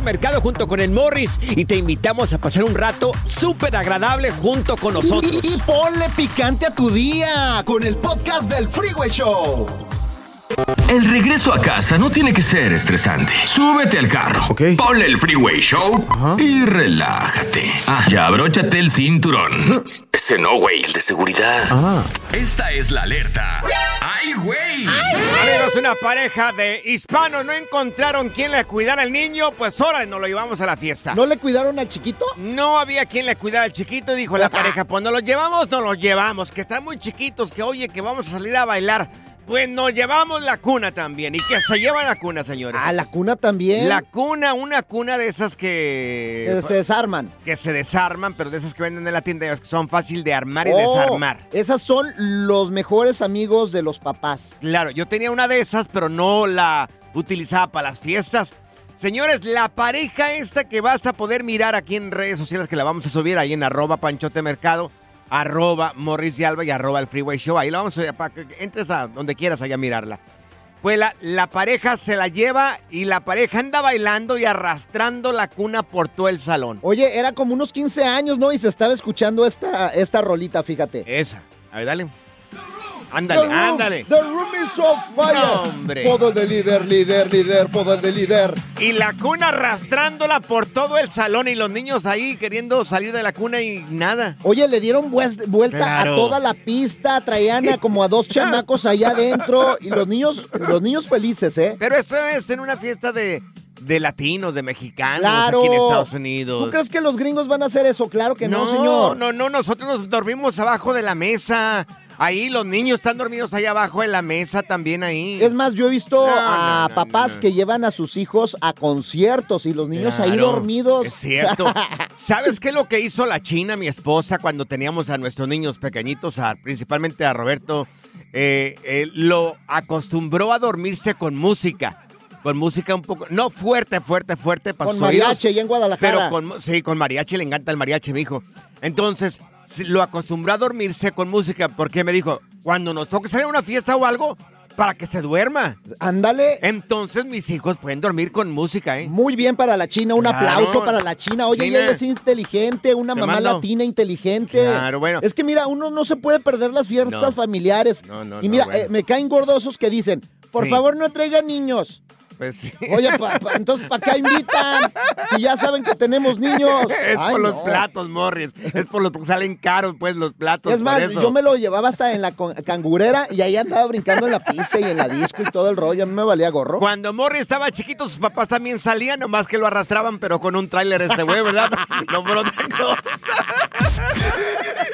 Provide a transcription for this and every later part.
Mercado junto con el Morris y te invitamos a pasar un rato súper agradable junto con nosotros. Y, y, ponle picante a tu día con el podcast del Freeway Show. El regreso a casa no tiene que ser estresante. Súbete al carro, okay. ponle el Freeway Show Ajá. y relájate. Ah, ya abróchate el cinturón. Ese no, güey, el de seguridad. Ah. Esta es la alerta. ¡Ay, güey! Amigos, una pareja de hispanos no encontraron quien le cuidara al niño, pues ahora nos lo llevamos a la fiesta. ¿No le cuidaron al chiquito? No había quien le cuidara al chiquito, dijo la pareja. Pues nos lo llevamos, nos lo llevamos, que están muy chiquitos, que oye, que vamos a salir a bailar. Pues nos llevamos la cuna también. ¿Y que se lleva la cuna, señores? Ah, la cuna también. La cuna, una cuna de esas que... Que se desarman. Que se desarman, pero de esas que venden en la tienda, que son fácil de armar y oh, desarmar. Esas son los mejores amigos de los papás. Claro, yo tenía una de esas, pero no la utilizaba para las fiestas. Señores, la pareja esta que vas a poder mirar aquí en redes sociales, que la vamos a subir ahí en arroba panchote mercado arroba Morris y Alba y arroba el Freeway Show. Ahí la vamos a para que entres a donde quieras allá a mirarla. Pues la, la, pareja se la lleva y la pareja anda bailando y arrastrando la cuna por todo el salón. Oye, era como unos 15 años, ¿no? Y se estaba escuchando esta, esta rolita, fíjate. Esa. A ver, dale. Ándale, the room, ándale. The room is on fire. No, hombre. Poder de líder, líder, líder, poder de líder. Y la cuna arrastrándola por todo el salón y los niños ahí queriendo salir de la cuna y nada. Oye, le dieron vuelta claro. a toda la pista, traían a como a dos chamacos allá adentro y los niños, los niños felices, ¿eh? Pero eso es en una fiesta de, de latinos, de mexicanos claro. aquí en Estados Unidos. ¿Tú crees que los gringos van a hacer eso? Claro que no, no señor. No, no, nosotros nos dormimos abajo de la mesa. Ahí los niños están dormidos ahí abajo en la mesa también ahí. Es más, yo he visto No, a no, no, papás que llevan a sus hijos a conciertos y los niños ahí dormidos. Es cierto. ¿Sabes qué es lo que hizo la China, mi esposa, cuando teníamos a nuestros niños pequeñitos, a- principalmente a Roberto? Eh, eh, lo acostumbró a dormirse con música. Con música un poco, no fuerte, fuerte, fuerte para Con mariachi allá en Guadalajara. Pero con, sí, con mariachi le encanta el mariachi, mi hijo. Entonces, lo acostumbró a dormirse con música porque me dijo, cuando nos toque salir a una fiesta o algo, para que se duerma. Ándale. Entonces mis hijos pueden dormir con música, ¿eh? Muy bien para la China, un Claro. aplauso para la China. Oye, China. ella es inteligente, una Te mamá mando. latina inteligente. Claro, bueno. Es que mira, uno no se puede perder las fiestas No. familiares. No, no, y no, mira, bueno. eh, me caen gordosos que dicen, por Sí. favor no traigan niños. Pues sí. Oye, pa- pa- entonces, ¿para qué invitan? Y ya saben que tenemos niños. Es Ay, por los no. platos, Morris. Es por los porque salen caros, pues, los platos. Es más, por eso. yo me lo llevaba hasta en la cangurera y ahí andaba brincando en la pista y en la disco y todo el rollo. A mí me valía gorro. Cuando Morris estaba chiquito, sus papás también salían, nomás que lo arrastraban, pero con un tráiler este güey, ¿verdad? no por otra cosa.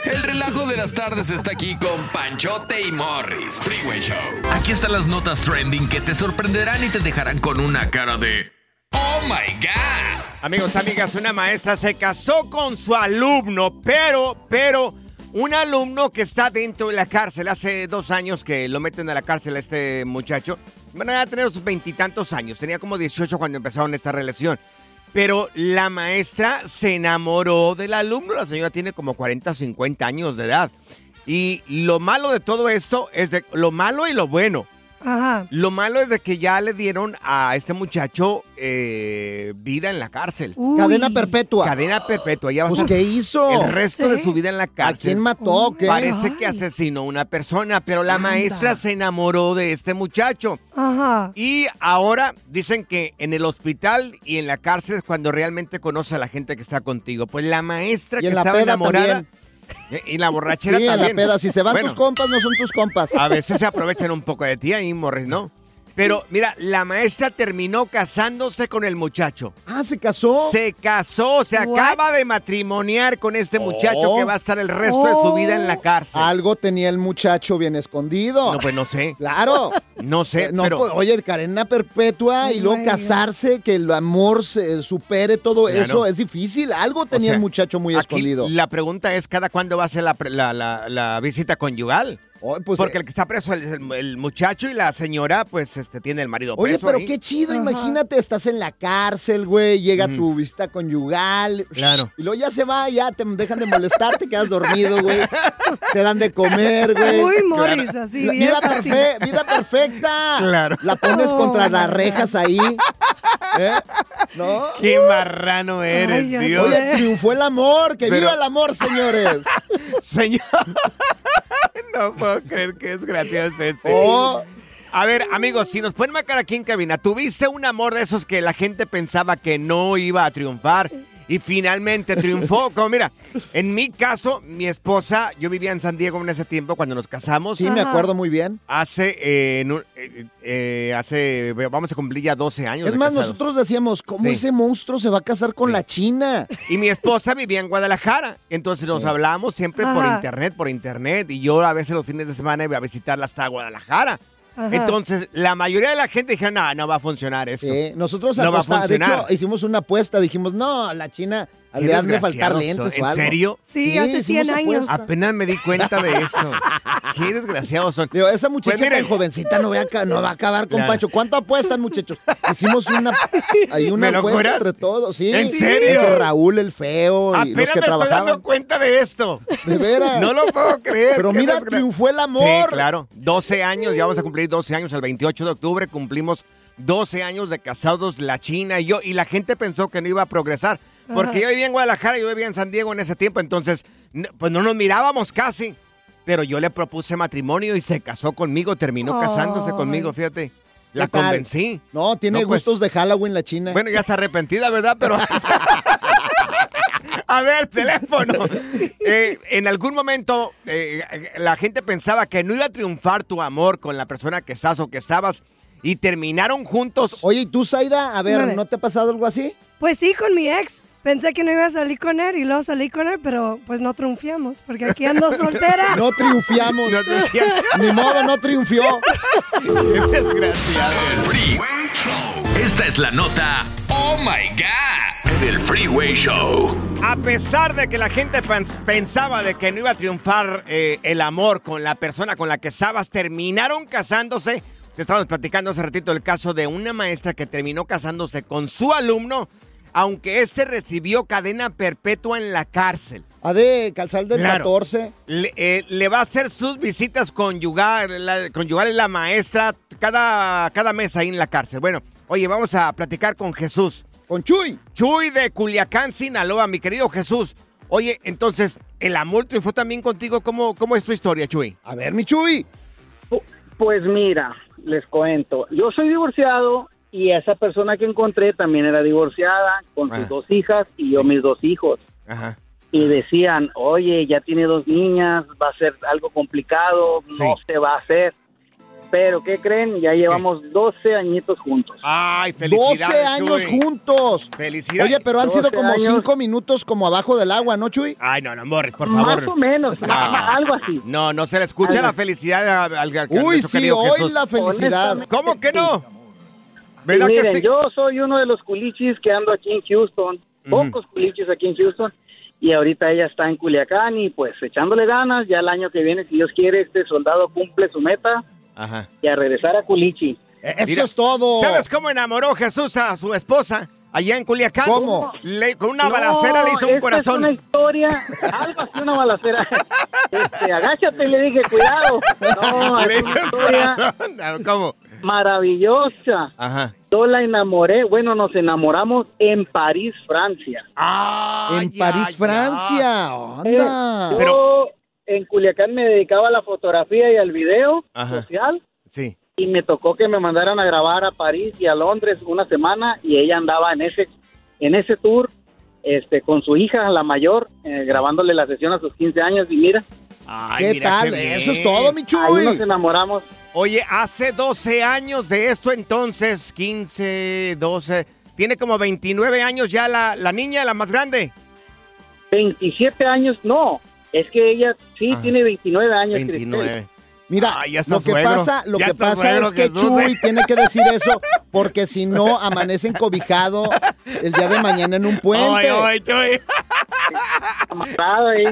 El relajo de las tardes está aquí con Panchote y Morris. Freeway Show. Aquí están las notas trending que te sorprenderán y te dejarán con una cara de ¡Oh my God! Amigos, amigas, una maestra se casó con su alumno, pero, pero, un alumno que está dentro de la cárcel. Hace dos años que lo meten a la cárcel a este muchacho. Van a tener sus veintitantos años. Tenía como 18 cuando empezaron esta relación. Pero la maestra se enamoró del alumno. La señora tiene como 40 o 50 años de edad. Y lo malo de todo esto es de lo malo y lo bueno. Ajá. Lo malo es de que ya le dieron a este muchacho eh, vida en la cárcel. Uy. Cadena perpetua. Cadena perpetua. Ya a Pues, ¿qué hizo? El resto de su vida en la ¿A cárcel. quién mató? ¿Qué? Parece que asesinó a una persona, pero la maestra se enamoró de este muchacho. Ajá. Y ahora dicen que en el hospital y en la cárcel es cuando realmente conoce a la gente que está contigo. Pues la maestra Y que estaba enamorada. también. Y la borrachera Sí, en la también. peda. Si se van Bueno, tus compas, no son tus compas. a veces se aprovechan un poco de ti ahí, Morris, ¿no? Pero mira, la maestra terminó casándose con el muchacho. Ah, ¿se casó? Se casó, se What? acaba de matrimoniar con este muchacho Oh. que va a estar el resto de su vida en la cárcel. Algo tenía el muchacho bien escondido. No, pues no sé. Claro. No sé, Eh, No, pero pues, oye, cadena perpetua y Oh luego my God. casarse, que el amor se supere todo Claro. eso, es difícil. Algo tenía sea, el muchacho muy aquí escondido. la pregunta es, ¿cada cuándo va a ser la, pre- la- la- la visita conyugal? Oye, pues, Porque eh, el que está preso es el, el muchacho y la señora, pues, este, tiene el marido Oye, preso pero ahí. qué chido, Ajá. imagínate, estás en la cárcel, güey, llega tu visita conyugal. Claro. Y luego ya se va, ya te dejan de molestar, te quedas dormido, güey. Te dan de comer, güey. Muy Morris, así, La- bien vida, fácil. perfe- vida perfecta. Claro. La pones Oh, contra las rejas ahí. ¿Eh? ¿No? ¡Qué marrano eres, Ay, Dios! Oye, triunfó el amor. ¡Que Pero- viva el amor, señores! Señor. no puedo creer que es gracioso este. Oh. A ver, amigos, si nos pueden marcar aquí en cabina, ¿tuviste un amor de esos que la gente pensaba que no iba a triunfar y finalmente triunfó? Como mira, en mi caso, mi esposa, yo vivía en San Diego en ese tiempo cuando nos casamos. Sí, me acuerdo muy bien. Hace, eh, en un- eh, eh, hace, vamos a cumplir ya 12 años. Es de más, casados. nosotros decíamos, ¿cómo Sí. ese monstruo se va a casar con Sí. la China? Y mi esposa vivía en Guadalajara. Entonces nos hablamos siempre por internet, por internet. Y yo a veces los fines de semana iba a visitarla hasta Guadalajara. Ajá. Entonces, la mayoría de la gente dijeron, no, no va a funcionar esto. Sí, nosotros No va a aposta- de hecho, hicimos una apuesta, dijimos, no, la China Han de faltar desgraciados lentes son. o ¿En algo. serio? Sí, hace hicimos 100 años. apuesta. Apenas me di cuenta de eso. Qué desgraciados son. Digo, esa muchacha Pues tan jovencita no, va a, no va a acabar con Claro. Pancho. ¿Cuánto apuestan, muchachos? Hicimos una, hay una ¿Me lo apuesta juras? entre todos, ¿sí. ¿En serio? Entre Raúl el feo y los Apenas que me estoy trabajaban. dando cuenta de esto. De veras. No lo puedo creer. Pero mira, desgra- triunfó el amor. Sí, claro. 12 años, ya vamos a cumplir 12 años. El 28 de octubre cumplimos 12 años de casados, la China y yo. Y la gente pensó que no iba a progresar. Porque yo vivía en Guadalajara, yo vivía en San Diego en ese tiempo. Entonces, pues no nos mirábamos casi. Pero yo le propuse matrimonio y se casó conmigo. Terminó casándose conmigo, fíjate. La convencí. No, tiene No, pues- gustos de Halloween la China. Bueno, ya está arrepentida, ¿verdad? Pero. A ver, teléfono. Eh, en algún momento eh, la gente pensaba que no iba a triunfar tu amor con la persona que estás o que estabas y terminaron juntos. Oye, ¿y tú, Zaida? A ver, Vale. ¿no te ha pasado algo así? Pues sí, con mi ex. Pensé que no iba a salir con él y luego salí con él, pero pues no triunfiamos, porque aquí ando soltera. No triunfiamos. No te- Ni modo, no triunfió. Qué desgraciado. El Freeway Show. Esta es la nota Oh My God en el Freeway Show. A pesar de que la gente pens- pensaba de que no iba a triunfar eh, el amor con la persona con la que estabas, terminaron casándose. Te estábamos platicando hace ratito el caso de una maestra que terminó casándose con su alumno, aunque este recibió cadena perpetua en la cárcel. A de calzar del Claro. 14. Le, eh, le va a hacer sus visitas conyugales, la, la maestra cada, cada mes ahí en la cárcel. Bueno, oye, vamos a platicar con Jesús. Con Chuy. Chuy de Culiacán, Sinaloa, mi querido Jesús. Oye, entonces, ¿el amor triunfó también contigo? ¿Cómo, cómo es tu historia, Chuy? A ver, mi Chuy. Pues mira, les cuento. Yo soy divorciado y esa persona que encontré también era divorciada con sus Ah. dos hijas y yo mis dos hijos. Ajá. Y decían, oye, ya tiene dos niñas, va a ser algo complicado, no se va a hacer. Pero, ¿qué creen? Ya llevamos 12 añitos juntos. Ay, 12 años juntos. Felicidades. Oye, pero han sido 12 como años. 5 minutos como abajo del agua, ¿no, Chuy? Ay, no, no, Morris, por Más favor. o menos, No. algo así. No, no se le escucha Algo. la felicidad al, al- al- Uy, nuestro sí, querido hoy Jesús. la felicidad. Honestamente, ¿Cómo que no? Sí, ¿Verdad que miren, sí? yo soy uno de los culichis que ando aquí en Houston, pocos culichis aquí en Houston, y ahorita ella está en Culiacán y pues echándole ganas, ya el año que viene, si Dios quiere, este soldado cumple su meta Ajá. y a regresar a Culichi. Eso Mira, es todo. ¿Sabes cómo enamoró Jesús a su esposa allá en Culiacán? ¿Cómo? Le- con una No, balacera le hizo un corazón. Es una historia, algo así, una balacera. Este, agáchate y le dije, cuidado. No, le es hizo una un historia corazón. Ah, ¿Cómo? maravillosa. Ajá. Yo la enamoré, bueno, nos enamoramos en París, Francia. Ay, En París, Francia. Anda. Yo Pero- en Culiacán me dedicaba a la fotografía y al video Ajá. social Sí. y me tocó que me mandaran a grabar a París y a Londres una semana y ella andaba en ese en ese tour este con su hija la mayor eh, grabándole la sesión a sus 15 años y mira Ay, ¿Qué mira tal? qué Eso es todo, mi ahí Chuy. nos enamoramos Oye, hace 12 años de esto entonces, 15, 12. Tiene como 29 años ya la, la niña, la más grande. 27 años no es que ella sí Ajá. tiene 29 años 29. Cristel. Mira, está lo que suegro. pasa, lo Ya que pasa suegro, es que Jesús, Chuy ¿eh? tiene que decir eso porque si no amanece encobijado el día de mañana en un puente. Ay, ay, Chuy. amarrado ahí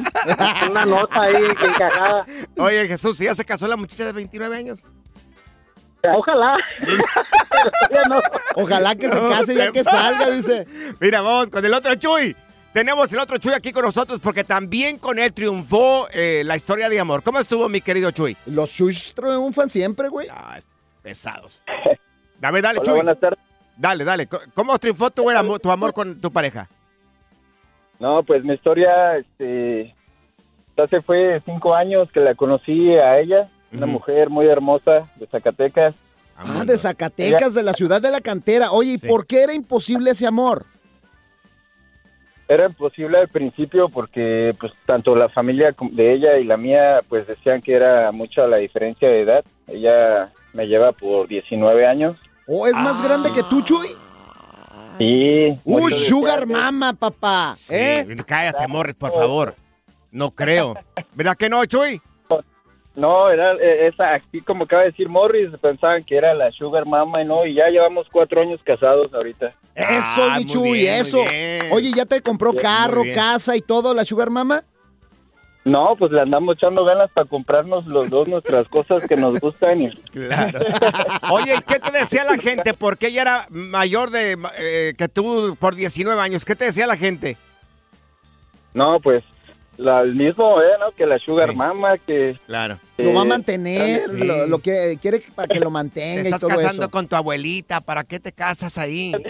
una nota ahí encajada Oye, Jesús, ¿sí ¿ya se casó la muchacha de 29 años? ojalá no. Ojalá que se case ya que salga, dice. Mira, vamos con el otro Chuy. Tenemos el otro Chuy aquí con nosotros porque también con él triunfó eh, la historia de amor. ¿Cómo estuvo, mi querido Chuy? Los Chuys triunfan siempre, güey. Ah, pesados. Dame, dale, Hola, Chuy. buenas tardes. Dale, dale. ¿Cómo triunfó tu, amor- tu amor con tu pareja? No, pues mi historia, este, hace fue cinco años que la conocí a ella, una mujer muy hermosa de Zacatecas. Ah, de Zacatecas, de la ciudad de la cantera. Oye, ¿y Sí. por qué era imposible ese amor? Era imposible al principio porque, pues, tanto la familia de ella y la mía, pues, decían que era mucha la diferencia de edad. Ella me lleva por 19 años. ¿O es más grande que tú, Chuy? Sí. Uy, Sugar Mama, papá. Sí, ¿Eh? Cállate, Morris, por favor. No creo. ¿Verdad que no, Chuy? No, era eh, esa, aquí como acaba de decir Morris, pensaban que era la Sugar Mama y no, y ya llevamos cuatro años casados ahorita. Eso, Ah, mi muy Chuy, bien, eso. Oye, ¿ya te compró Bien, carro, casa y todo la Sugar Mama? No, pues le andamos echando ganas para comprarnos los dos nuestras cosas que nos gustan y Claro. Oye, ¿qué te decía la gente? Porque ella era mayor de eh, que tú por 19 años. ¿Qué te decía la gente? no, pues la, el mismo, ¿eh? ¿no? Que la Sugar Sí. Mama, que... Claro. Lo va a mantener, sí. lo, lo que quiere que- para que lo Te mantenga y estás todo casando eso. con tu abuelita. ¿Para qué te casas ahí?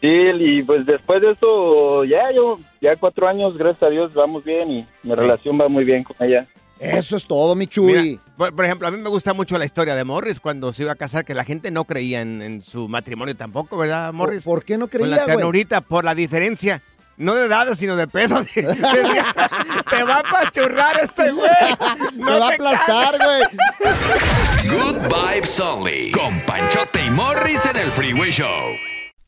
Sí, y pues después de eso, ya yo, ya cuatro años, gracias a Dios, vamos bien y mi relación va muy bien con ella. Eso es todo, mi Chuy. Mira, por, ejemplo, a mí me gusta mucho la historia de Morris cuando se iba a casar, que la gente no creía en, en su matrimonio tampoco, ¿verdad, Morris? ¿Por, por qué no Con la creía, ternurita, por la diferencia. No de edad, sino de peso. Decía, te va a apachurrar este güey. Me va a aplastar, güey. Good Vibes Only. Con Panchote y Morris en el Freeway Show.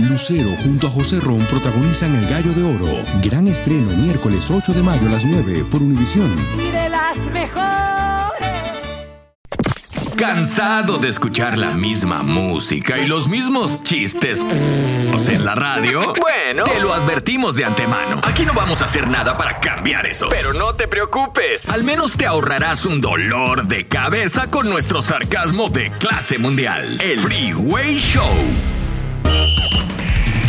Lucero junto a José Ron protagonizan El Gallo de Oro. Gran estreno miércoles 8 de mayo a las 9 por Univisión. Y de las mejores. ¿Cansado de escuchar la misma música y los mismos chistes en la radio? Bueno, te lo advertimos de antemano. Aquí no vamos a hacer nada para cambiar eso. Pero no te preocupes. Al menos te ahorrarás un dolor de cabeza con nuestro sarcasmo de clase mundial. El Freeway Show.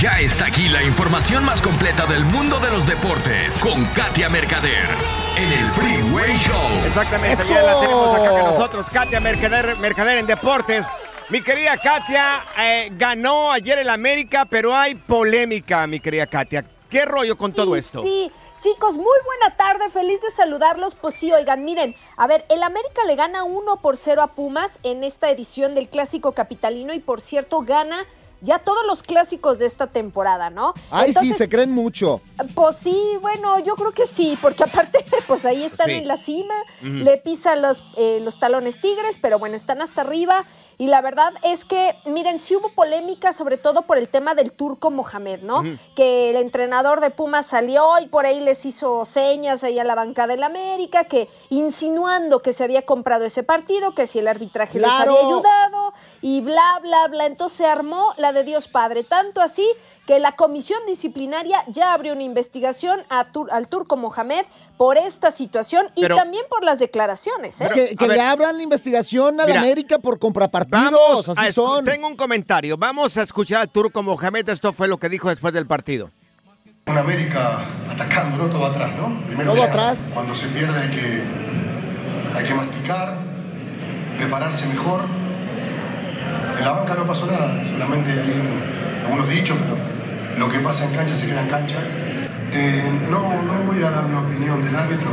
Ya está aquí la información más completa del mundo de los deportes con Katia Mercader en el Freeway Show. Exactamente, Eso. ya la tenemos acá con nosotros, Katia Mercader, Mercader en Deportes. Mi querida Katia, eh, ganó ayer el América, pero hay polémica, mi querida Katia. ¿Qué rollo con todo esto? Sí, chicos, muy buena tarde, feliz de saludarlos. Pues sí, oigan, miren, a ver, el América le gana 1 por 0 a Pumas en esta edición del Clásico Capitalino y por cierto gana ya todos los clásicos de esta temporada, ¿no? Ay, sí, se creen mucho. Pues sí, bueno, yo creo que sí, porque aparte, pues ahí están Sí. en la cima, le pisan los, eh, los talones tigres, pero bueno, están hasta arriba. Y la verdad es que, miren, sí hubo polémica, sobre todo por el tema del turco Mohamed, ¿no? Que el entrenador de Pumas salió y por ahí les hizo señas ahí a la bancada del América, que insinuando que se había comprado ese partido, que si el arbitraje les había ayudado y bla, bla, bla. Entonces se armó la de Dios Padre, tanto así que la comisión disciplinaria ya abrió una investigación a Tur- al turco Mohamed por esta situación y Pero- también por las declaraciones. ¿eh? que que le abran la investigación a la Mira, América por comprapartidos. Vamos así son. Tengo un comentario. Vamos a escuchar al Turco Mohamed. Esto fue lo que dijo después del partido. Un América atacando, ¿no? Todo atrás, ¿no? Primero Todo atrás. Cuando se pierde hay que, hay que masticar, prepararse mejor. En la banca no pasó nada, solamente hay un- algunos dichos, pero lo que pasa en cancha se queda en cancha. Eh, no, no voy a dar una opinión del árbitro,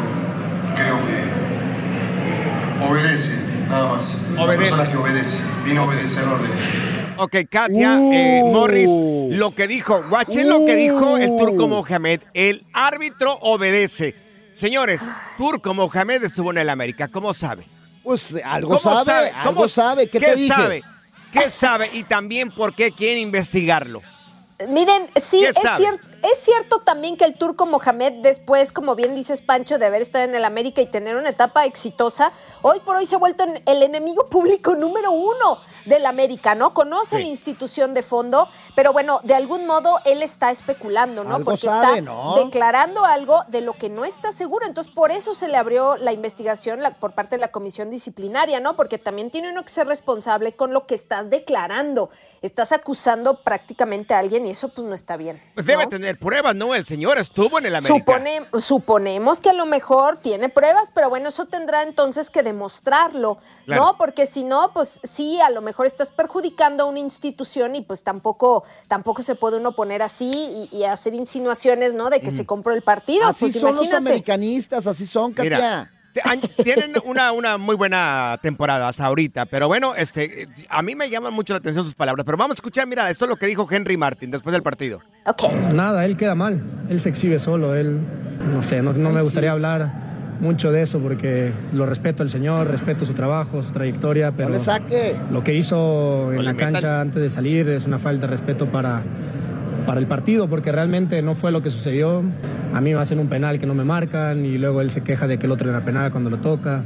creo que obedece, nada más. Es Una Obedece. persona que obedece, vino a obedecer órdenes. Ok, Katia, eh, Uh. Morris, lo que dijo, guachen lo que dijo el Turco Mohamed. El árbitro obedece. Señores, Turco Mohamed estuvo en el América. ¿Cómo sabe? Pues algo sabe, algo ¿Cómo- sabe. ¿Qué, ¿Qué te dije? sabe? ¿Qué sabe? Y también por qué quieren investigarlo. Miren, sí, ¿Qué es, sabe? Es cierto también que el turco Mohamed, después, como bien dices Pancho, de haber estado en el América y tener una etapa exitosa, hoy por hoy se ha vuelto en- el enemigo público número uno del América, ¿no? Conoce Sí. la institución de fondo, pero bueno, de algún modo él está especulando, ¿no? Algo Porque sabe, está ¿no? declarando algo de lo que no está seguro. Entonces, por eso se le abrió la investigación la- por parte de la comisión disciplinaria, ¿no? Porque también tiene uno que ser responsable con lo que estás declarando. Estás acusando prácticamente a alguien y eso pues no está bien. Pues debe ¿no? Tener pruebas, ¿no? El señor estuvo en el América. Supone- suponemos que a lo mejor tiene pruebas, pero bueno, eso tendrá entonces que demostrarlo, Claro. ¿no? Porque si no, pues sí, a lo mejor estás perjudicando a una institución y pues tampoco, tampoco se puede uno poner así y, y hacer insinuaciones, ¿no? De que se compró el partido. Así pues son los americanistas, así son, Katia. Mira, tienen una, una muy buena temporada hasta ahorita, pero bueno, este, a mí me llaman mucho la atención sus palabras, pero vamos a escuchar, mira, esto es lo que dijo Henry Martin después del partido. Nada, él queda mal, él se exhibe solo, él, no sé, no, no me gustaría hablar mucho de eso porque lo respeto al señor, respeto su trabajo, su trayectoria, pero le saque. lo que hizo en la cancha antes de salir es una falta de respeto para, para el partido porque realmente no fue lo que sucedió. A mí me hacen un penal que no me marcan y luego él se queja de que el otro era penal cuando lo toca.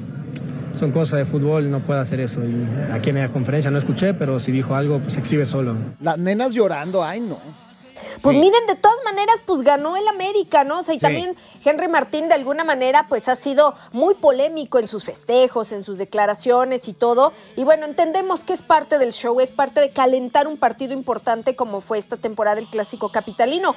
Son cosas de fútbol, no puede hacer eso. Y aquí en la conferencia no escuché, pero si dijo algo, pues se exhibe solo. Las nenas llorando, ay no. Pues miren, de todas maneras, pues ganó el América, ¿no? O sea, y Sí. también Henry Martín de alguna manera pues ha sido muy polémico en sus festejos, en sus declaraciones y todo. Y bueno, entendemos que es parte del show, es parte de calentar un partido importante como fue esta temporada del Clásico Capitalino,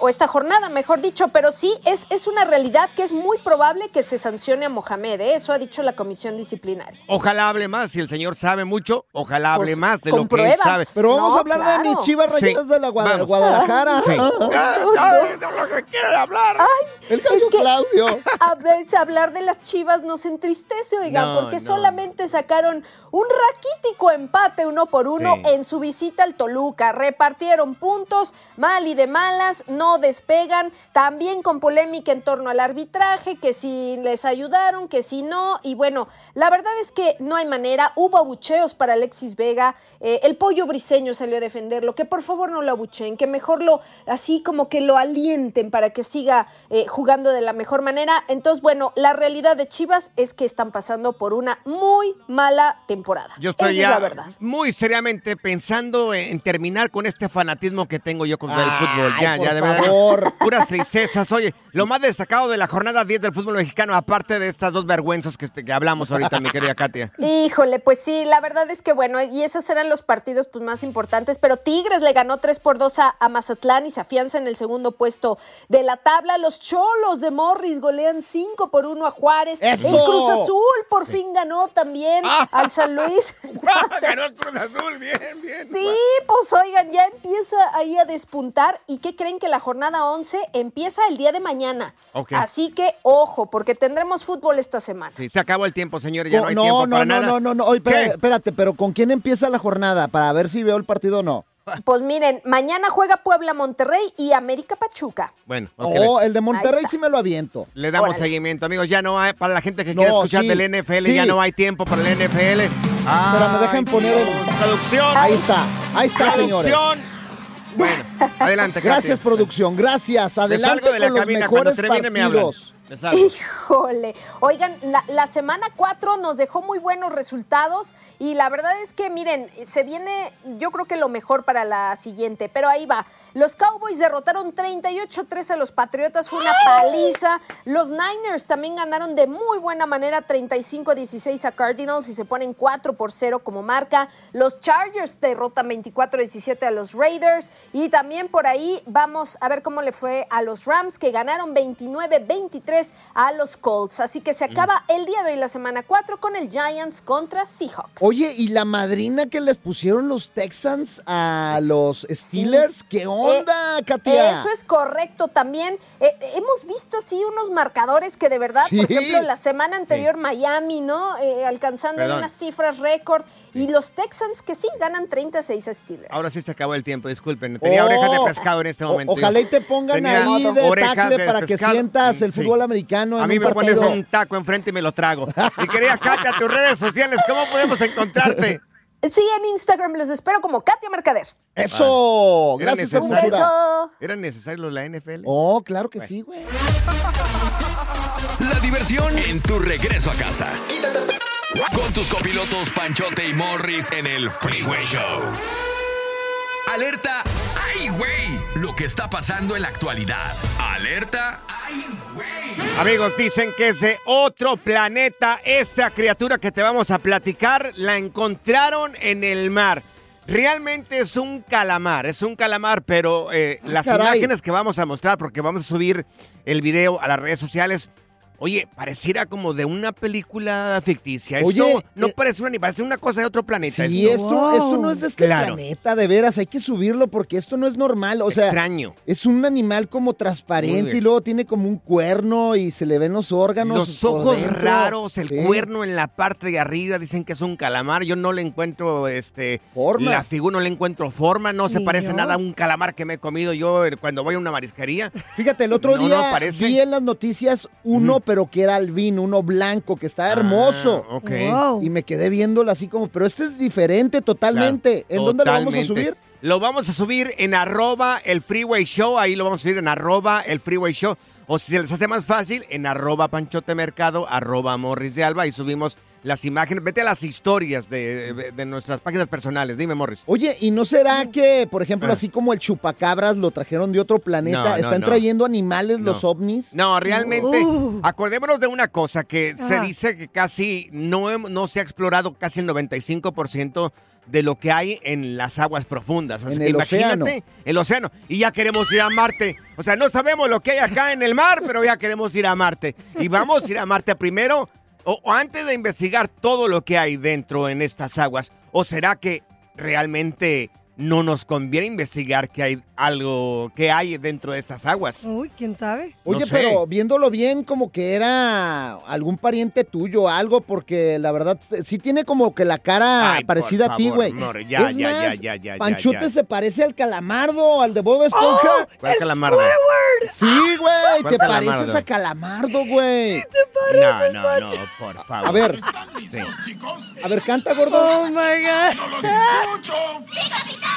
o esta jornada, mejor dicho. Pero sí, es, es una realidad que es muy probable que se sancione a Mohamed, ¿eh? Eso ha dicho la comisión disciplinaria. Ojalá hable más, si el señor sabe mucho, ojalá hable Pues, más de lo que él sabe. Pero vamos No, a hablar claro. de mis chivas rayadas Sí, de la vamos. Guadalajara. Sí. No. lo que quiere hablar. Ay, El gallo es que Claudio. A veces hablar de las chivas nos entristece, oiga, No, porque no. solamente sacaron un raquítico empate uno por uno Sí. en su visita al Toluca. Repartieron puntos, mal y de malas, no despegan. También con polémica en torno al arbitraje, que si les ayudaron, que si no. Y bueno, la verdad es que no hay manera. Hubo abucheos para Alexis Vega. eh, el pollo briseño salió a defenderlo. Que por favor no lo abucheen, que mejor lo, así como que lo alienten para que siga eh, jugando de la mejor manera. Entonces, bueno, la realidad de Chivas es que están pasando por una muy mala temporada. Yo estoy Esa ya es la verdad. muy seriamente pensando en terminar con este fanatismo que tengo yo con el fútbol. Ya, por ya, de verdad. favor. Puras tristezas. Oye, lo más destacado de la jornada 10 del fútbol mexicano, aparte de estas dos vergüenzas que, este- que hablamos ahorita, mi querida Katia. Híjole, pues sí, la verdad es que bueno, y esos eran los partidos pues, más importantes, pero Tigres le ganó 3 por 2 a, a Mazatlán y se afianza en el segundo puesto de la tabla. Los Cholos de Morris golean 5 por 1 a Juárez. ¡Eso! El Cruz Azul por fin ganó también al San Luis. Entonces, Ganó el Cruz Azul, bien, bien. Sí, pues oigan, ya empieza ahí a despuntar. ¿Y qué creen que la jornada 11 empieza el día de mañana? Ok. Así que ojo, porque tendremos fútbol esta semana. Sí, se acabó el tiempo, señores, ya no Co- hay no, tiempo no, para no, nada. no, no, no. Oye, espérate, ¿Qué? espérate, pero ¿con quién empieza la jornada? Para ver si veo el partido o no. Pues miren, mañana juega Puebla Monterrey y América Pachuca. Bueno, ok, Oh, le- el de Monterrey sí me lo aviento. Le damos Órale. seguimiento, amigos. Ya no hay, para la gente que No, quiere escuchar sí, del NFL, sí. ya no hay tiempo para el NFL. Pero me dejan poner el- Producción. Ahí está, ahí está, señores. Producción. Bueno, adelante, Katia. Gracias, producción. Gracias. Adelante salgo de la con los cabina. Cuando mejores termine me hablan. Híjole, oigan, la, la semana 4 nos dejó muy buenos resultados y la verdad es que, miren, se viene yo creo que lo mejor para la siguiente, pero ahí va. Los Cowboys derrotaron 38-3 a los Patriotas, fue una paliza. Los Niners también ganaron de muy buena manera 35-16 a Cardinals y se ponen 4 por 0 como marca. Los Chargers derrotan 24-17 a los Raiders y también por ahí vamos a ver cómo le fue a los Rams que ganaron 29-23 a los Colts. Así que se acaba el día de hoy la semana 4 con el Giants contra Seahawks. Oye, ¿y la madrina que les pusieron los Texans a los Steelers? ¿Qué onda, Katia? Eso es correcto también. Eh, eh, hemos visto así unos marcadores que de verdad, Sí. por ejemplo, la semana anterior Miami, ¿no? Eh, alcanzando Perdón. unas cifras récord. Y los Texans que sí ganan 36 a Steelers. Ahora sí se acabó el tiempo, disculpen. Tenía Oh. orejas de pescado en este O- momento. ojalá y te pongan Tenía ahí de de para que pescado. sientas el Sí. fútbol americano A mí un me pones partido. un taco enfrente y me lo trago. Y quería Katia, tus redes sociales, ¿cómo podemos encontrarte? Sí, en Instagram los espero como Katia Mercader. ¡Eso! Era Gracias a necesario. Censura. ¿Era necesario la NFL? Oh, claro que sí, güey. La diversión en tu regreso a casa. Con tus copilotos Panchote y Morris en el Freeway Show. Alerta, ¡ay, güey! Lo que está pasando en la actualidad. Alerta, ¡ay, güey! Amigos, dicen que es de otro planeta. Esta criatura que te vamos a platicar la encontraron en el mar. Realmente es un calamar, es un calamar, pero eh, las caray. imágenes que vamos a mostrar, porque vamos a subir el video a las redes sociales, oye, pareciera como de una película ficticia. Esto Oye, no eh, parece una ni parece una cosa de otro planeta. Sí, esto, esto no es de este Claro. planeta, de veras, hay que subirlo porque esto no es normal, o sea, Extraño. es un animal como transparente y luego tiene como un cuerno y se le ven los órganos. Los ojos raros, el Sí. cuerno en la parte de arriba, dicen que es un calamar. Yo no le encuentro este Forma. la figura, no le encuentro forma, no se parece yo. nada a un calamar que me he comido yo eh, cuando voy a una marisquería. Fíjate, el otro No, día no, vi en las noticias uno, pero que era albino, uno blanco, que está hermoso. Ah. Wow. Y me quedé viéndolo así como, pero este es diferente totalmente. Claro, ¿En dónde lo vamos a subir? Lo vamos a subir en arroba el freeway show, ahí lo vamos a subir en arroba el freeway show. O si se les hace más fácil, en arroba panchote mercado, arroba morris de alba y subimos las imágenes. Vete a las historias de, de- de nuestras páginas personales. Dime, Morris. Oye, ¿y no será que, por ejemplo, Ah. así como el chupacabras lo trajeron de otro planeta, No, no, están no. trayendo animales los ovnis? No, realmente, Uh. acordémonos de una cosa, que se dice que casi no, no se ha explorado casi el 95% de lo que hay en las aguas profundas. Así En que el imagínate océano. el océano. Y ya queremos ir a Marte. O sea, no sabemos lo que hay acá en el mar, pero ya queremos ir a Marte. Y vamos a ir a Marte primero, o, antes de investigar todo lo que hay dentro en estas aguas. ¿O será que realmente no nos conviene investigar que hay algo que hay dentro de estas aguas. Uy, ¿quién sabe? Oye, No sé. pero viéndolo bien, como que era algún pariente tuyo, algo, porque la verdad sí tiene como que la cara Ay, por parecida a ti, güey. More, ya, Es ya, más, ya, ya, ya, ya. se parece al calamardo, al de Bob Esponja. ¡Oh! ¿Cuál ¡El calamardo? Squidward! Sí, güey, ¿Cuál te calamardo? pareces a calamardo, güey. No, no, no, por favor. A ver, Sí. a ver, canta, gordo. Oh my God.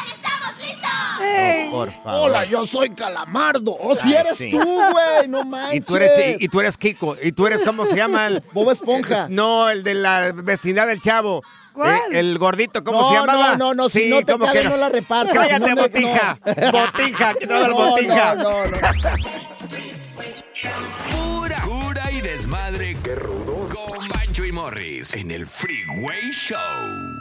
Hey. Por favor. Hola, yo soy Calamardo. Oh, si Ay, eres sí. tú, güey, no manches. Y tú, eres, y, y tú eres Kiko. Y tú eres, ¿cómo se llama? El, Bob Esponja. No, el de la vecindad del chavo. ¿Cuál? Eh, el gordito, ¿cómo no, se llamaba? No, no, no, si Sí, no te ¿cómo cabe, que no la repartas. Cállate, si no me- botija. no. Botija, que No, botija. no, no, no. Pura cura y desmadre. Qué rudos. Con Bancho y Morris en el Freeway Show.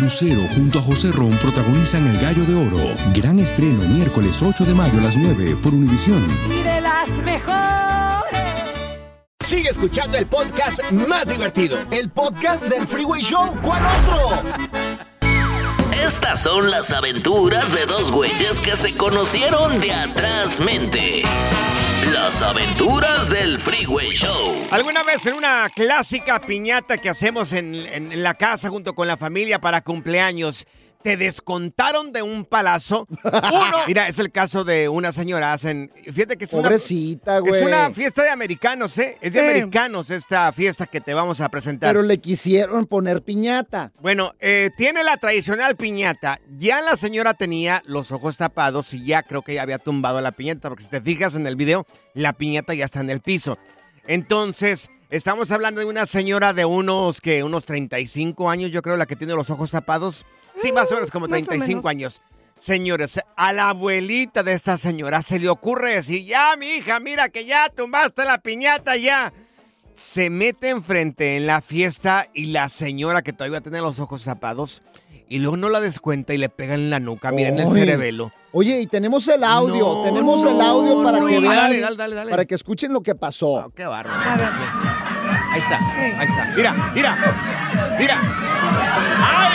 Lucero junto a José Ron protagonizan El Gallo de Oro. Gran estreno miércoles 8 de mayo a las 9 por Univisión. Y de las mejores. Sigue escuchando el podcast más divertido. El podcast del Freeway Show. ¿Cuál otro? Estas son las aventuras de dos güeyes que se conocieron de atrás mente. Las aventuras del Freeway Show. ¿Alguna vez en una clásica piñata que hacemos en, la casa junto con la familia para cumpleaños, te descontaron de un palazo? Uno, mira, es el caso de una señora, hacen, fíjate que es una... Pobrecita, güey. Es una fiesta de americanos, ¿eh? Es de americanos esta fiesta que te vamos a presentar. Pero le quisieron poner piñata. Bueno, eh, tiene la tradicional piñata. Ya la señora tenía los ojos tapados y ya creo que ya había tumbado la piñata, porque si te fijas en el video, la piñata ya está en el piso. Entonces, estamos hablando de una señora de unos, que unos 35 años, yo creo, la que tiene los ojos tapados. Sí, más o menos como más o 35 menos. años. Señores, a la abuelita de esta señora se le ocurre decir, ya, mi hija, mira que ya tumbaste la piñata, ya. Se mete enfrente en la fiesta y la señora que todavía tiene los ojos tapados y luego no la descuenta y le pega en la nuca, miren el cerebelo. Oye, y tenemos el audio, No, tenemos el audio para no. que vean, dale, dale, dale, dale. para que escuchen lo que pasó. qué bárbaro. Ahí está, ahí está. Mira, mira, mira. ¡Ay!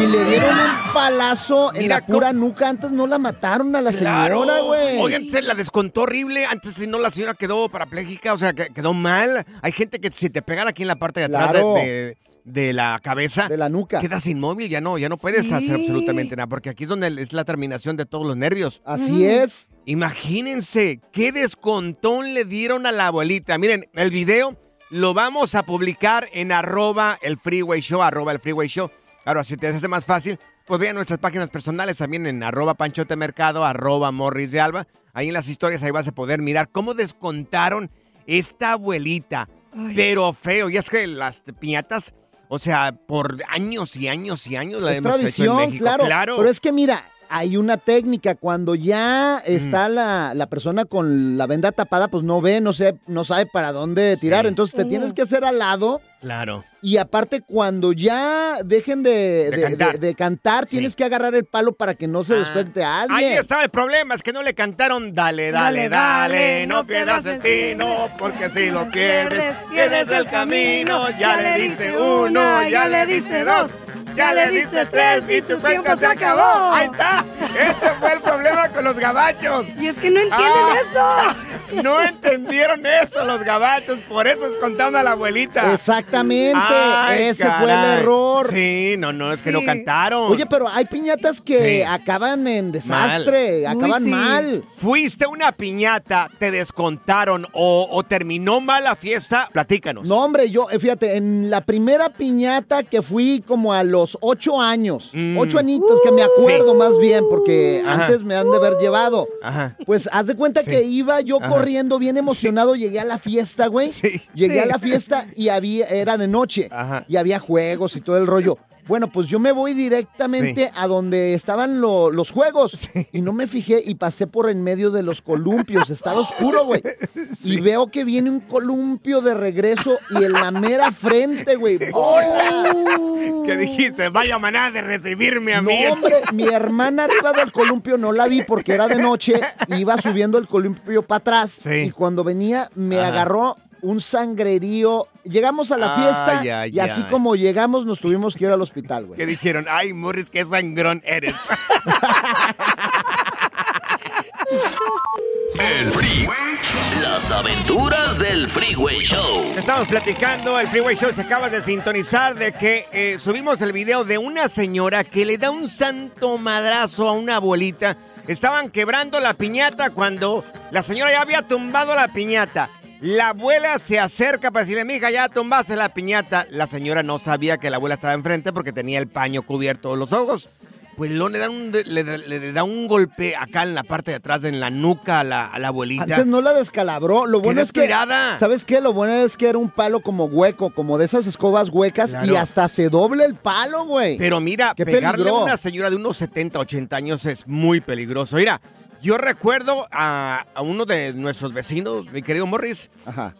Y le dieron un palazo en Mira la pura nuca. Antes no la mataron a la señora, güey. Oigan, se la descontó horrible. Antes si no la señora quedó parapléjica, o sea, que quedó mal. Hay gente que si te pegan aquí en la parte de atrás Claro. de, la cabeza, de la nuca, quedas inmóvil, ya no, ya no puedes hacer absolutamente nada, porque aquí es donde es la terminación de todos los nervios. Así es. Imagínense qué descontón le dieron a la abuelita. Miren, el video lo vamos a publicar en arroba el freeway show, arroba el freeway show. Ahora, si te hace más fácil, pues vean nuestras páginas personales también en arroba panchote mercado, arroba morris de alba. Ahí en las historias ahí vas a poder mirar cómo descontaron esta abuelita. Pero feo. Y es que las piñatas, o sea, por años y años y años la es hemos hecho en México. claro. claro. Pero es que mira, hay una técnica. Cuando ya Mm. está la, la persona con la venda tapada, pues no ve, no, sé, no sabe para dónde tirar. Entonces te tienes que hacer al lado. Claro. Y aparte, cuando ya dejen de, De de- cantar. de- de cantar, tienes que agarrar el palo para que no se descuente a alguien. Ahí estaba el problema, es que no le cantaron dale, dale, dale, no pierdas el tino, porque si lo pierdes, pierdes el camino, ya le diste uno, ya le diste dos. Ya le diste tres y tu cuento se acabó. Ahí está. Ese fue el problema con los gabachos. Y es que no entienden Ah, No entendieron eso los gabachos, por eso es contando a la abuelita. Exactamente, Ay, ese fue el error. Sí, no, no, es que no Sí. cantaron. Oye, pero hay piñatas que Sí. acaban en desastre, Mal. acaban Uy, sí. mal. ¿Fuiste una piñata, te descontaron o, o terminó mal la fiesta? Platícanos. No, hombre, yo, eh, fíjate, en la primera piñata que fui como a los ocho años, ocho añitos que me acuerdo Mm. Sí. más bien, porque Ajá. antes me han de haber llevado. Ajá. Pues haz de cuenta Sí. que iba yo Ajá. corriendo bien emocionado, llegué a la fiesta, güey. Llegué a la fiesta y había, era de noche. Y había juegos y todo el rollo. Bueno, pues yo me voy directamente a donde estaban lo- los juegos. Y no me fijé y pasé por en medio de los columpios. Estaba oscuro, güey. Y veo que viene un columpio de regreso y en la mera frente, güey. ¡Hola! ¿Qué dijiste? Vaya manera de recibirme a mí. No, hombre, mi hermana arriba del columpio no la vi porque era de noche, iba subiendo el columpio para atrás y cuando venía me Ajá. agarró un sangrerío. Llegamos a la fiesta y así como llegamos nos tuvimos que ir al hospital, güey. Que dijeron, ay, Morris, qué sangrón eres. El Freeway. Las aventuras del Freeway Show. Estamos platicando, el Freeway Show se acaba de sintonizar de que eh, subimos el video de una señora que le da un santo madrazo a una abuelita. Estaban quebrando la piñata cuando la señora ya había tumbado la piñata. La abuela se acerca para decirle, mija, ya tumbaste la piñata. La señora no sabía que la abuela estaba enfrente porque tenía el paño cubierto los ojos. Pues luego le, dan un, le, le- le da un golpe acá en la parte de atrás, en la nuca a la, a la abuelita. Antes no la descalabró. Lo bueno es que. tirada. ¿Sabes qué? Lo bueno es que era un palo como hueco, como de esas escobas huecas, Claro. y hasta se doble el palo, güey. Pero mira, Qué pegarle peligro. a una señora de unos 70, 80 años es muy peligroso. Mira, yo recuerdo a, a uno de nuestros vecinos, mi querido Morris,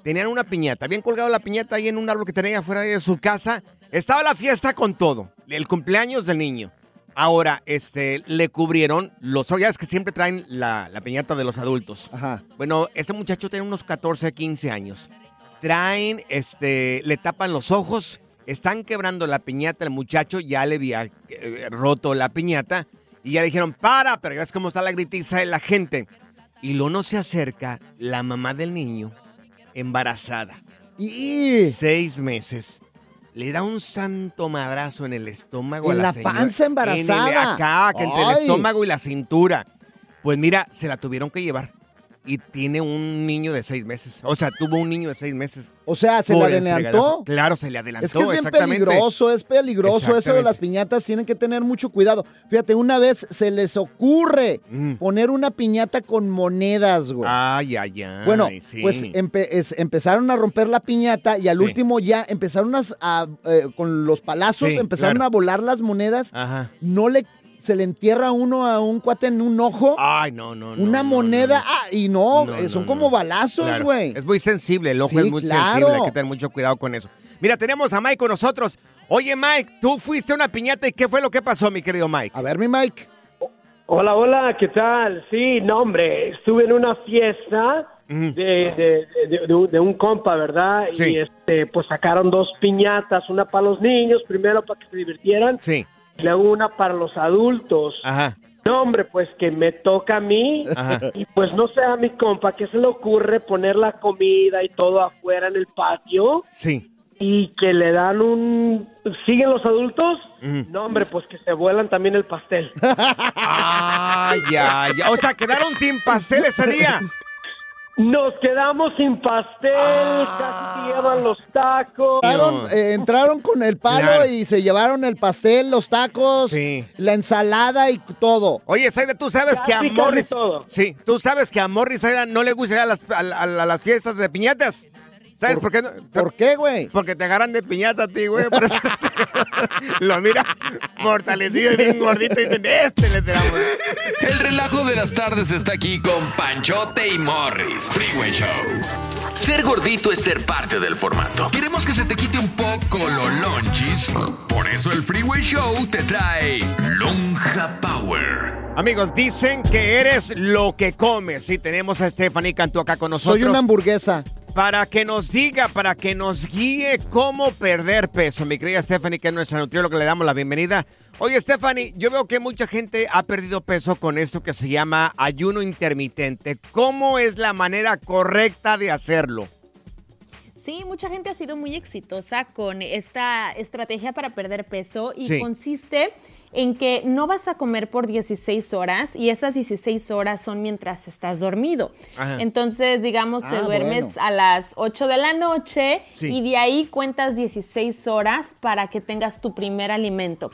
tenían una piñata. Habían colgado la piñata ahí en un árbol que tenía afuera de su casa. Estaba la fiesta con todo, el cumpleaños del niño. Ahora, este, le cubrieron los ojos. Ya es que siempre traen la, la piñata de los adultos. Bueno, este muchacho tiene unos 14, 15 años. Traen, este, le tapan los ojos, están quebrando la piñata. El muchacho ya le había eh, roto la piñata. Y ya dijeron, para, pero ya ves cómo está la gritiza de la gente. Y luego no se acerca la mamá del niño, embarazada. Y seis meses. Le da un santo madrazo en el estómago a En la, la señora. panza En el- embarazada. acá, que entre el estómago y la cintura. Pues mira, se la tuvieron que llevar. Y tiene un niño de seis meses. O sea, tuvo un niño de seis meses. O sea, ¿se le el adelantó? fregadazo. Claro, se le adelantó, Es que es bien exactamente. peligroso, es peligroso eso de las piñatas, tienen que tener mucho cuidado. Fíjate, una vez se les ocurre poner una piñata con monedas, güey. Ay, ay, ay. Bueno, sí. pues empe- es- empezaron a romper la piñata y al Sí. último ya empezaron a, a, eh, con los palazos, Sí, empezaron claro. a volar las monedas. Ajá. No le se le entierra uno a un cuate en un ojo. Ay, no, no, no. una moneda, ah, y no, No, eh, no, son no. como balazos, Claro, güey. Es muy sensible, el ojo Sí, es muy claro. sensible, hay que tener mucho cuidado con eso. Mira, tenemos a Mike con nosotros. Oye, Mike, tú fuiste a una piñata y ¿qué fue lo que pasó, mi querido Mike? A ver, mi Mike. Hola, hola, ¿qué tal? Sí, no, hombre, estuve en una fiesta de, de- de- de un compa, ¿verdad? Sí. Y este, pues sacaron dos piñatas, una para los niños, primero para que se divirtieran, Sí. Luego una para los adultos. Ajá. No, hombre, pues que me toca a mí, Ajá. y pues no sé a mi compa, ¿qué se le ocurre poner la comida y todo afuera en el patio? Sí. Y que le dan un... ¿Siguen los adultos? No, hombre, pues que se vuelan también el pastel. Ay, ya, ya. O sea, quedaron sin pastel ese día. Nos quedamos sin pastel, casi se llevan los tacos. Entraron, eh, entraron con el palo Claro. y se llevaron el pastel, los tacos, la ensalada y todo. Oye, Saida, tú sabes que a Morris. todo. Sí, tú sabes que a Morris Saida no le gusta ir a las, a, a- a las fiestas de piñatas. ¿Sabes por, qué? no? ¿Por qué, güey? Porque te agarran de piñata a ti, güey. Por eso lo mira fortalecido y bien gordito y dicen, este le tiramos. El relajo de las tardes está aquí con Panchote y Morris. Freeway Show. Ser gordito es ser parte del formato. Queremos que se te quite un poco los lonchis. Por eso el Freeway Show te trae Lonja Power. Amigos, dicen que eres lo que comes. Sí, tenemos a Stephanie Cantú acá con nosotros. Soy una hamburguesa. Para que nos diga, para que nos guíe cómo perder peso. Mi querida Stephanie, que es nuestra nutrióloga, le damos la bienvenida. Oye, Stephanie, yo veo que mucha gente ha perdido peso con esto que se llama ayuno intermitente. ¿Cómo es la manera correcta de hacerlo? Sí, mucha gente ha sido muy exitosa con esta estrategia para perder peso y Sí. consiste en que no vas a comer por 16 horas y esas 16 horas son mientras estás dormido. Ajá. Entonces, digamos, te Ah, duermes bueno. a las 8 de la noche Sí. y de ahí cuentas 16 horas para que tengas tu primer alimento.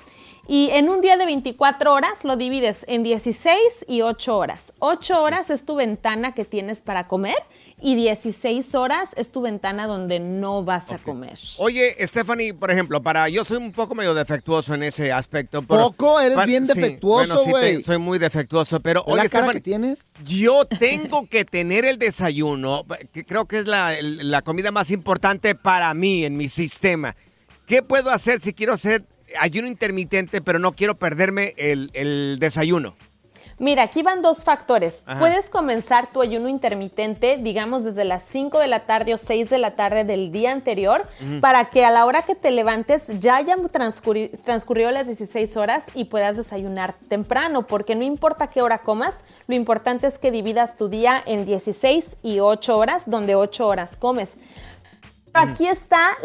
Y en un día de 24 horas lo divides en 16 y 8 horas. 8 horas es tu ventana que tienes para comer y 16 horas es tu ventana donde no vas a comer. Oye, Stephanie, por ejemplo, para yo soy un poco medio defectuoso en ese aspecto. pero- ¿Poco? Eres para- bien sí, defectuoso, bueno, sí, güey. soy muy defectuoso, pero ¿Es la oye, cara Stephanie, que tienes? yo tengo que tener el desayuno, que creo que es la, la comida más importante para mí en mi sistema. ¿Qué puedo hacer si quiero hacer ayuno intermitente, pero no quiero perderme el, el desayuno? Mira, aquí van dos factores. Ajá. Puedes comenzar tu ayuno intermitente, digamos, desde las 5 de la tarde o 6 de la tarde del día anterior, para que a la hora que te levantes ya hayan transcurri- transcurrido las 16 horas y puedas desayunar temprano, porque no importa qué hora comas, lo importante es que dividas tu día en 16 y 8 horas, donde 8 horas comes. Aquí está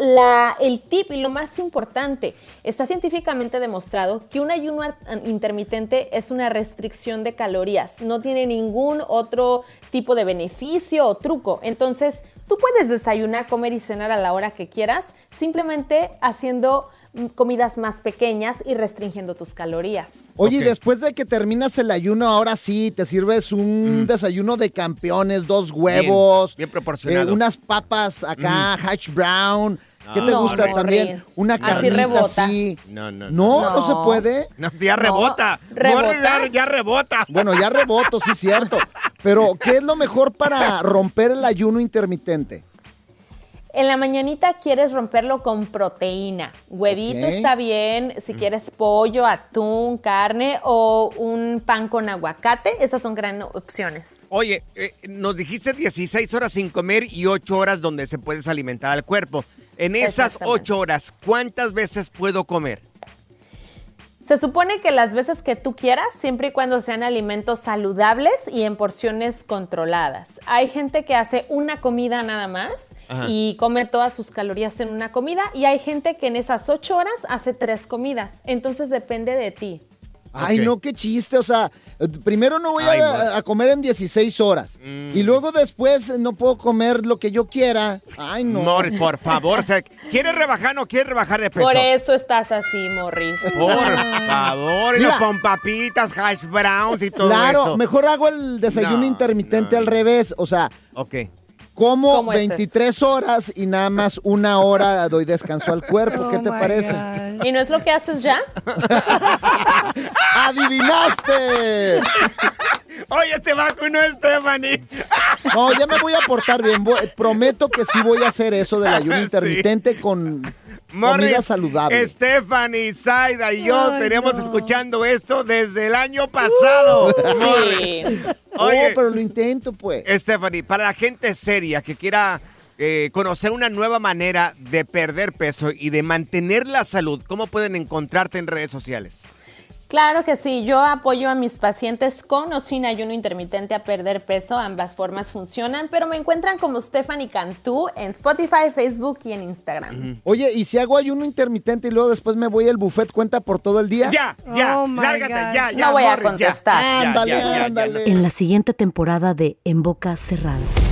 el tip y lo más importante. Está científicamente demostrado que un ayuno intermitente es una restricción de calorías. No tiene ningún otro tipo de beneficio o truco. Entonces, tú puedes desayunar, comer y cenar a la hora que quieras, simplemente haciendo comidas más pequeñas y restringiendo tus calorías. Oye, y después de que terminas el ayuno, ahora sí, te sirves un desayuno de campeones, dos huevos, Mm. bien proporcionado. eh, unas papas acá, hash brown. ¿Qué te No, gusta no, también? Riz. Una Así carnita rebotas. así. No, no, no. No, se puede. No, si ya rebota. No, ya, ya rebota. Bueno, ya reboto, sí, cierto. Pero, ¿qué es lo mejor para romper el ayuno intermitente? En la mañanita quieres romperlo con proteína. Huevito está bien, si quieres pollo, atún, carne o un pan con aguacate, esas son gran opciones. Oye, eh, nos dijiste 16 horas sin comer y 8 horas donde se puedes alimentar al cuerpo. En esas Exactamente. 8 horas, ¿cuántas veces puedo comer? Se supone que las veces que tú quieras, siempre y cuando sean alimentos saludables y en porciones controladas. Hay gente que hace una comida nada más Ajá. y come todas sus calorías en una comida y hay gente que en esas ocho horas hace tres comidas. Entonces depende de ti. Ay, no, qué chiste. O sea, primero no voy Ay, a, comer en 16 horas. Mm. Y luego después no puedo comer lo que yo quiera. Ay, no. Mor, por favor, o sea, ¿quieres rebajar o no quieres rebajar de peso? Por eso estás así, Morris. Por favor, y Mira. los con papitas, hash browns y todo claro, eso. mejor hago el desayuno No, intermitente al revés. O sea, Ok. Como ¿Cómo es 23 horas y nada más una hora doy descanso al cuerpo. ¿Qué Oh te my parece? God. ¿Y no es lo que haces ya? ¡Adivinaste! Oye, te vacuno, Stephanie. No, ya me voy a portar bien. Prometo que sí voy a hacer eso del ayuno Sí. intermitente con Morris, comida saludable. Stephanie, Zaida y yo Ay, teníamos no. escuchando esto desde el año pasado. Morris. Sí. Oye, Oh, pero lo intento, pues. Stephanie, para la gente seria que quiera eh, conocer una nueva manera de perder peso y de mantener la salud, ¿cómo pueden encontrarte en redes sociales? Claro que sí, yo apoyo a mis pacientes con o sin ayuno intermitente a perder peso, ambas formas funcionan, pero me encuentran como Stephanie Cantú en Spotify, Facebook y en Instagram. Oye, ¿y si hago ayuno intermitente y luego después me voy al buffet, cuenta por todo el día? Ya, ya, Oh, lárgate, ya, ya. No voy a contestar. Ya, Ándale, ya, ya, ya, ándale. En la siguiente temporada de En Boca Cerrada.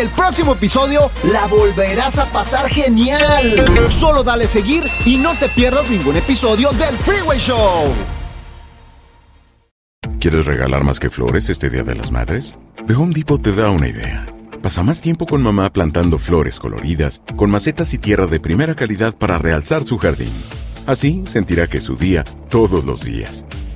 el próximo episodio la volverás a pasar genial. Solo dale seguir y no te pierdas ningún episodio del Freeway Show. ¿Quieres regalar más que flores este Día de las Madres? The Home Depot te da una idea. Pasa más tiempo con mamá plantando flores coloridas, con macetas y tierra de primera calidad para realzar su jardín. Así sentirá que es su día todos los días.